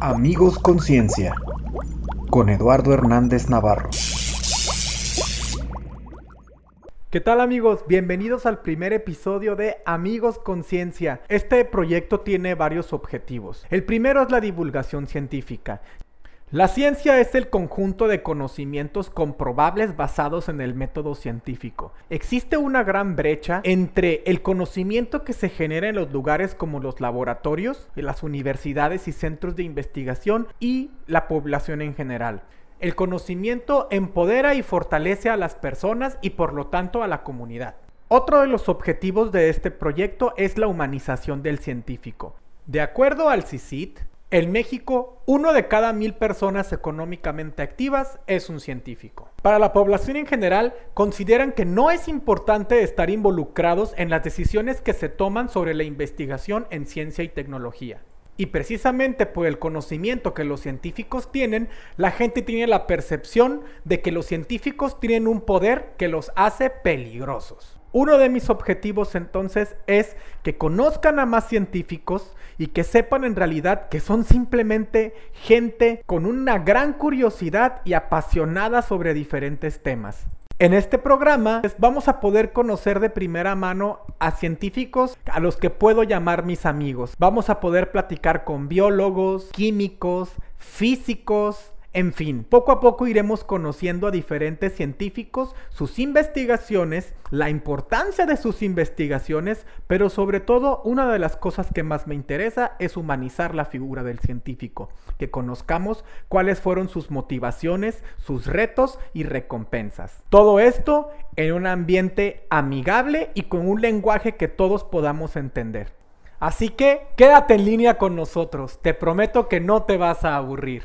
Amigos Conciencia con Eduardo Hernández Navarro. ¿Qué tal amigos? Bienvenidos al primer episodio de Amigos Conciencia. Este proyecto tiene varios objetivos. El primero es la divulgación científica. La ciencia es el conjunto de conocimientos comprobables basados en el método científico. Existe una gran brecha entre el conocimiento que se genera en los lugares como los laboratorios, las universidades y centros de investigación y la población en general. El conocimiento empodera y fortalece a las personas y por lo tanto a la comunidad. Otro de los objetivos de este proyecto es la humanización del científico. De acuerdo al CICIT, en México, uno de cada mil personas económicamente activas es un científico. Para la población en general, consideran que no es importante estar involucrados en las decisiones que se toman sobre la investigación en ciencia y tecnología. Y precisamente por el conocimiento que los científicos tienen, la gente tiene la percepción de que los científicos tienen un poder que los hace peligrosos. Uno de mis objetivos entonces es que conozcan a más científicos y que sepan en realidad que son simplemente gente con una gran curiosidad y apasionada sobre diferentes temas. En este programa pues, vamos a poder conocer de primera mano a científicos a los que puedo llamar mis amigos. Vamos a poder platicar con biólogos, químicos, físicos, en fin, poco a poco iremos conociendo a diferentes científicos, sus investigaciones, la importancia de sus investigaciones, pero sobre todo una de las cosas que más me interesa es humanizar la figura del científico, que conozcamos cuáles fueron sus motivaciones, sus retos y recompensas. Todo esto en un ambiente amigable y con un lenguaje que todos podamos entender. Así que quédate en línea con nosotros, te prometo que no te vas a aburrir.